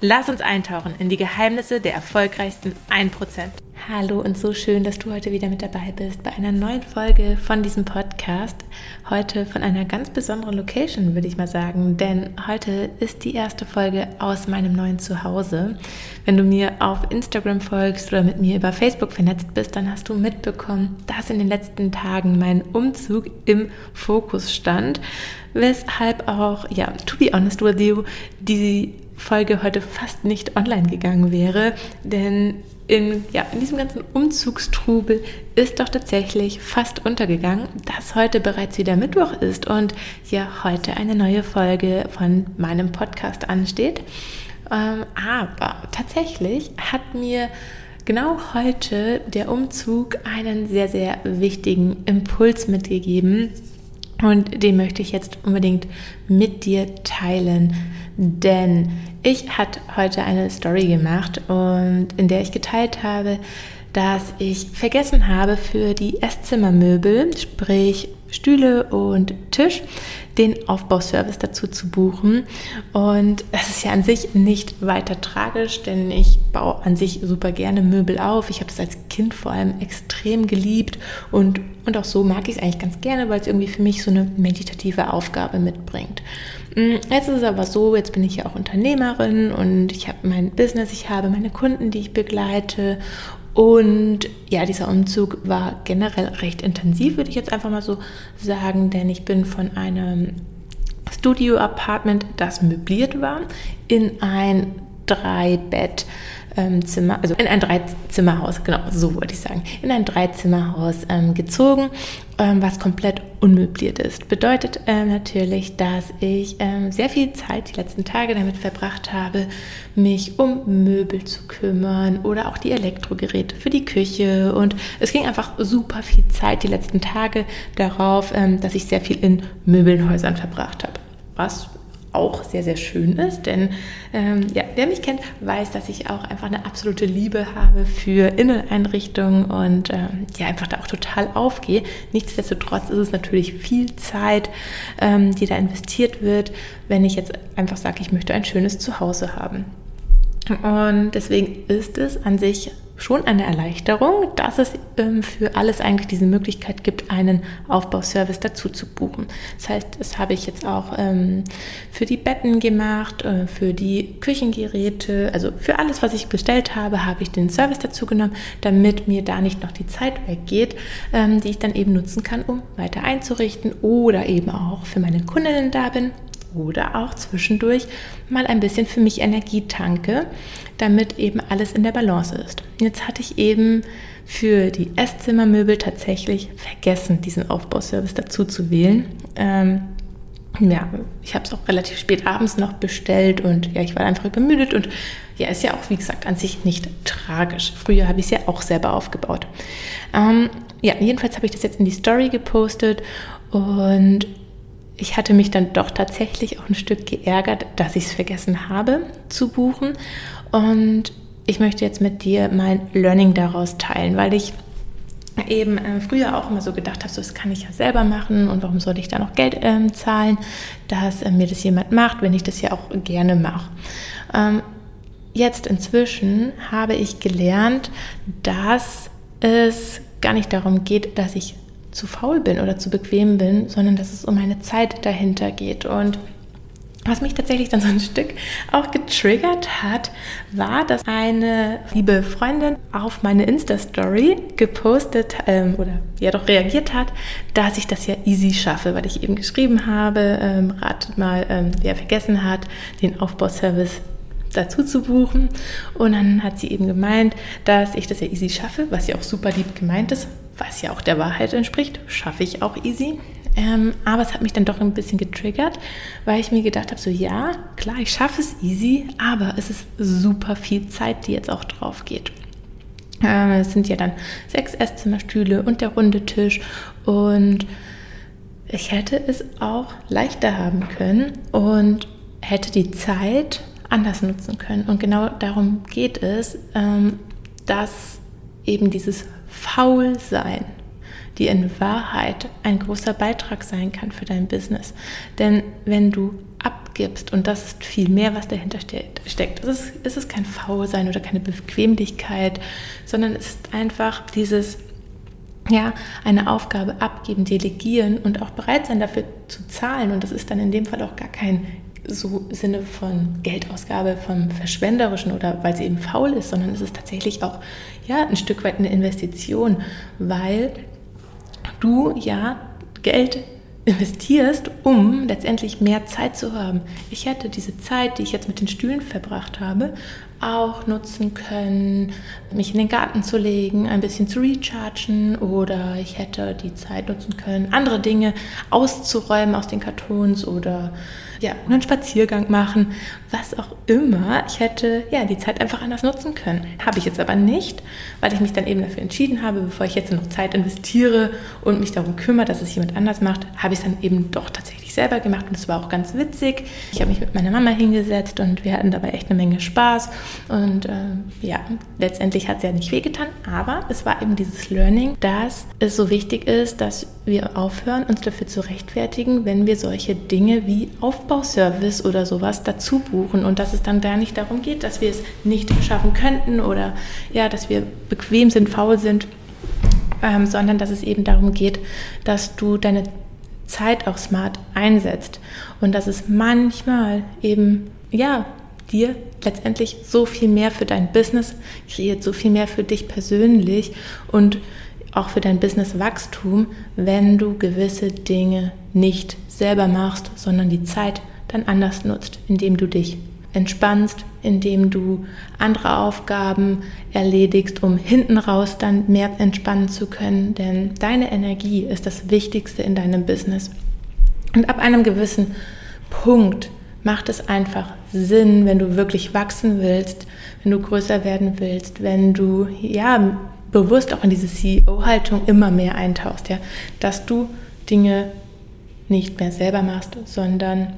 Lass uns eintauchen in die Geheimnisse der erfolgreichsten 1%. Hallo und so schön, dass du heute wieder mit dabei bist bei einer neuen Folge von diesem Podcast. Heute von einer ganz besonderen Location, würde ich mal sagen, denn heute ist die erste Folge aus meinem neuen Zuhause. Wenn du mir auf Instagram folgst oder mit mir über Facebook vernetzt bist, dann hast du mitbekommen, dass in den letzten Tagen mein Umzug im Fokus stand, weshalb auch, ja, to be honest with you, die Folge heute fast nicht online gegangen wäre, denn in, ja, in diesem ganzen Umzugstrubel ist doch tatsächlich fast untergegangen, dass heute bereits wieder Mittwoch ist und ja heute eine neue Folge von meinem Podcast ansteht. Ähm, aber tatsächlich hat mir genau heute der Umzug einen sehr, sehr wichtigen Impuls mitgegeben und den möchte ich jetzt unbedingt mit dir teilen. Denn ich hatte heute eine Story gemacht und in der ich geteilt habe, dass ich vergessen habe für die Esszimmermöbel, sprich Stühle und Tisch, den Aufbauservice dazu zu buchen. Und das ist ja an sich nicht weiter tragisch, denn ich baue an sich super gerne Möbel auf. Ich habe das als Kind vor allem extrem geliebt und, und auch so mag ich es eigentlich ganz gerne, weil es irgendwie für mich so eine meditative Aufgabe mitbringt. Mm, jetzt ist es aber so, jetzt bin ich ja auch Unternehmerin und ich habe mein Business, ich habe meine Kunden, die ich begleite und ja, dieser Umzug war generell recht intensiv, würde ich jetzt einfach mal so sagen, denn ich bin von einem Studio-Apartment, das möbliert war, in ein Drei-Bett- ähm, Zimmer, also in ein Dreizimmerhaus, genau, so wollte ich sagen, in ein Dreizimmerhaus ähm, gezogen, ähm, was komplett unmöbliert ist. Bedeutet ähm, natürlich, dass ich ähm, sehr viel Zeit die letzten Tage damit verbracht habe, mich um Möbel zu kümmern oder auch die Elektrogeräte für die Küche. Und es ging einfach super viel Zeit die letzten Tage darauf, ähm, dass ich sehr viel in Möbelhäusern verbracht habe. Was auch sehr, sehr schön ist. Denn ähm, ja, wer mich kennt, weiß, dass ich auch einfach eine absolute Liebe habe für Inneneinrichtungen und ähm, ja, einfach da auch total aufgehe. Nichtsdestotrotz ist es natürlich viel Zeit, ähm, die da investiert wird, wenn ich jetzt einfach sage, ich möchte ein schönes Zuhause haben. Und deswegen ist es an sich schon eine Erleichterung, dass es ähm, für alles eigentlich diese Möglichkeit gibt, einen Aufbauservice dazu zu buchen. Das heißt, das habe ich jetzt auch ähm, für die Betten gemacht, äh, für die Küchengeräte, also für alles, was ich bestellt habe, habe ich den Service dazu genommen, damit mir da nicht noch die Zeit weggeht, ähm, die ich dann eben nutzen kann, um weiter einzurichten oder eben auch für meine Kundinnen da bin oder auch zwischendurch mal ein bisschen für mich Energie tanke, damit eben alles in der Balance ist. Jetzt hatte ich eben für die Esszimmermöbel tatsächlich vergessen, diesen Aufbauservice dazu zu wählen. Ähm, ja, ich habe es auch relativ spät abends noch bestellt und ja, ich war einfach übermüdet und ja, ist ja auch, wie gesagt, an sich nicht tragisch. Früher habe ich es ja auch selber aufgebaut. Ähm, ja, jedenfalls habe ich das jetzt in die Story gepostet und ich hatte mich dann doch tatsächlich auch ein Stück geärgert, dass ich es vergessen habe zu buchen. Und ich möchte jetzt mit dir mein Learning daraus teilen, weil ich eben äh, früher auch immer so gedacht habe, so das kann ich ja selber machen und warum soll ich da noch Geld ähm, zahlen, dass äh, mir das jemand macht, wenn ich das ja auch gerne mache. Ähm, jetzt inzwischen habe ich gelernt, dass es gar nicht darum geht, dass ich zu faul bin oder zu bequem bin, sondern dass es um eine Zeit dahinter geht. Und was mich tatsächlich dann so ein Stück auch getriggert hat, war, dass eine liebe Freundin auf meine Insta-Story gepostet ähm, oder ja doch reagiert hat, dass ich das ja easy schaffe, weil ich eben geschrieben habe, ähm, ratet mal, ähm, wer vergessen hat, den Aufbauservice dazu zu buchen. Und dann hat sie eben gemeint, dass ich das ja easy schaffe, was ja auch super lieb gemeint ist, was ja auch der Wahrheit entspricht, schaffe ich auch easy. Ähm, aber es hat mich dann doch ein bisschen getriggert, weil ich mir gedacht habe, so ja, klar, ich schaffe es easy, aber es ist super viel Zeit, die jetzt auch drauf geht. Äh, es sind ja dann sechs Esszimmerstühle und der runde Tisch und ich hätte es auch leichter haben können und hätte die Zeit anders nutzen können. Und genau darum geht es, ähm, dass eben dieses Faulsein, die in Wahrheit ein großer Beitrag sein kann für dein Business. Denn wenn du abgibst, und das ist viel mehr, was dahinter steckt, ist es, ist es kein Faulsein oder keine Bequemlichkeit, sondern es ist einfach dieses, ja, eine Aufgabe abgeben, delegieren und auch bereit sein, dafür zu zahlen. Und das ist dann in dem Fall auch gar kein so Sinne von Geldausgabe, vom Verschwenderischen oder weil sie eben faul ist, sondern es ist tatsächlich auch ja, ein Stück weit eine Investition, weil du ja Geld investierst, um letztendlich mehr Zeit zu haben. Ich hätte diese Zeit, die ich jetzt mit den Stühlen verbracht habe, auch nutzen können, mich in den Garten zu legen, ein bisschen zu rechargen oder ich hätte die Zeit nutzen können, andere Dinge auszuräumen aus den Kartons oder ja, einen Spaziergang machen, was auch immer. Ich hätte ja die Zeit einfach anders nutzen können. Habe ich jetzt aber nicht, weil ich mich dann eben dafür entschieden habe, bevor ich jetzt noch Zeit investiere und mich darum kümmere, dass es jemand anders macht, habe ich es dann eben doch tatsächlich selber gemacht und es war auch ganz witzig. Ich habe mich mit meiner Mama hingesetzt und wir hatten dabei echt eine Menge Spaß und äh, ja, letztendlich hat es ja nicht wehgetan, aber es war eben dieses Learning, dass es so wichtig ist, dass wir aufhören, uns dafür zu rechtfertigen, wenn wir solche Dinge wie Aufbauservice oder sowas dazu buchen und dass es dann gar nicht darum geht, dass wir es nicht schaffen könnten oder ja, dass wir bequem sind, faul sind, ähm, sondern dass es eben darum geht, dass du deine Zeit auch smart einsetzt. Und dass es manchmal eben ja dir letztendlich so viel mehr für dein Business kreiert, so viel mehr für dich persönlich und auch für dein Businesswachstum, wenn du gewisse Dinge nicht selber machst, sondern die Zeit dann anders nutzt, indem du dich entspannst, indem du andere Aufgaben erledigst, um hinten raus dann mehr entspannen zu können. Denn deine Energie ist das Wichtigste in deinem Business. Und ab einem gewissen Punkt macht es einfach Sinn, wenn du wirklich wachsen willst, wenn du größer werden willst, wenn du ja bewusst auch in diese CEO-Haltung immer mehr eintauchst, ja, dass du Dinge nicht mehr selber machst, sondern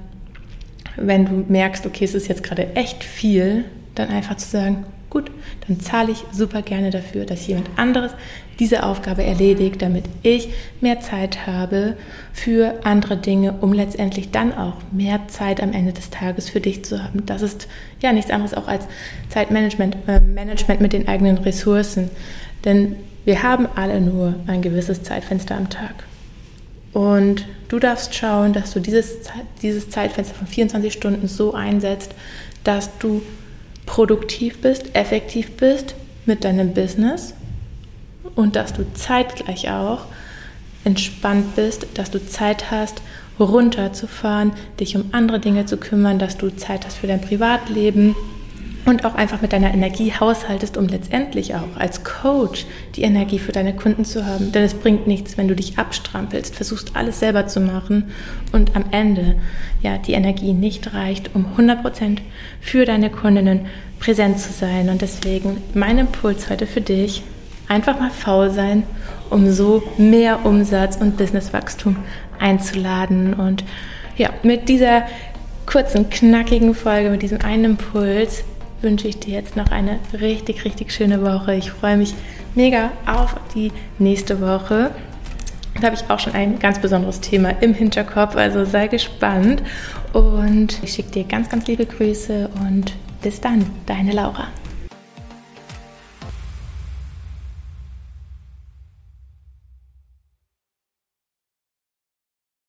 wenn du merkst, okay, es ist jetzt gerade echt viel, dann einfach zu sagen, gut, dann zahle ich super gerne dafür, dass jemand anderes diese Aufgabe erledigt, damit ich mehr Zeit habe für andere Dinge, um letztendlich dann auch mehr Zeit am Ende des Tages für dich zu haben. Das ist ja nichts anderes auch als Zeitmanagement, äh, Management mit den eigenen Ressourcen. Denn wir haben alle nur ein gewisses Zeitfenster am Tag. Und du darfst schauen, dass du dieses, dieses Zeitfenster von 24 Stunden so einsetzt, dass du produktiv bist, effektiv bist mit deinem Business und dass du zeitgleich auch entspannt bist, dass du Zeit hast, runterzufahren, dich um andere Dinge zu kümmern, dass du Zeit hast für dein Privatleben und auch einfach mit deiner Energie haushaltest, um letztendlich auch als Coach die Energie für deine Kunden zu haben. Denn es bringt nichts, wenn du dich abstrampelst, versuchst alles selber zu machen und am Ende ja die Energie nicht reicht, um 100% für deine Kundinnen präsent zu sein. Und deswegen mein Impuls heute für dich, einfach mal faul sein, um so mehr Umsatz und Businesswachstum einzuladen. Und ja, mit dieser kurzen, knackigen Folge, mit diesem einen Impuls wünsche ich dir jetzt noch eine richtig, richtig schöne Woche. Ich freue mich mega auf die nächste Woche. Da habe ich auch schon ein ganz besonderes Thema im Hinterkopf, also sei gespannt. Und ich schicke dir ganz, ganz liebe Grüße und bis dann, deine Laura.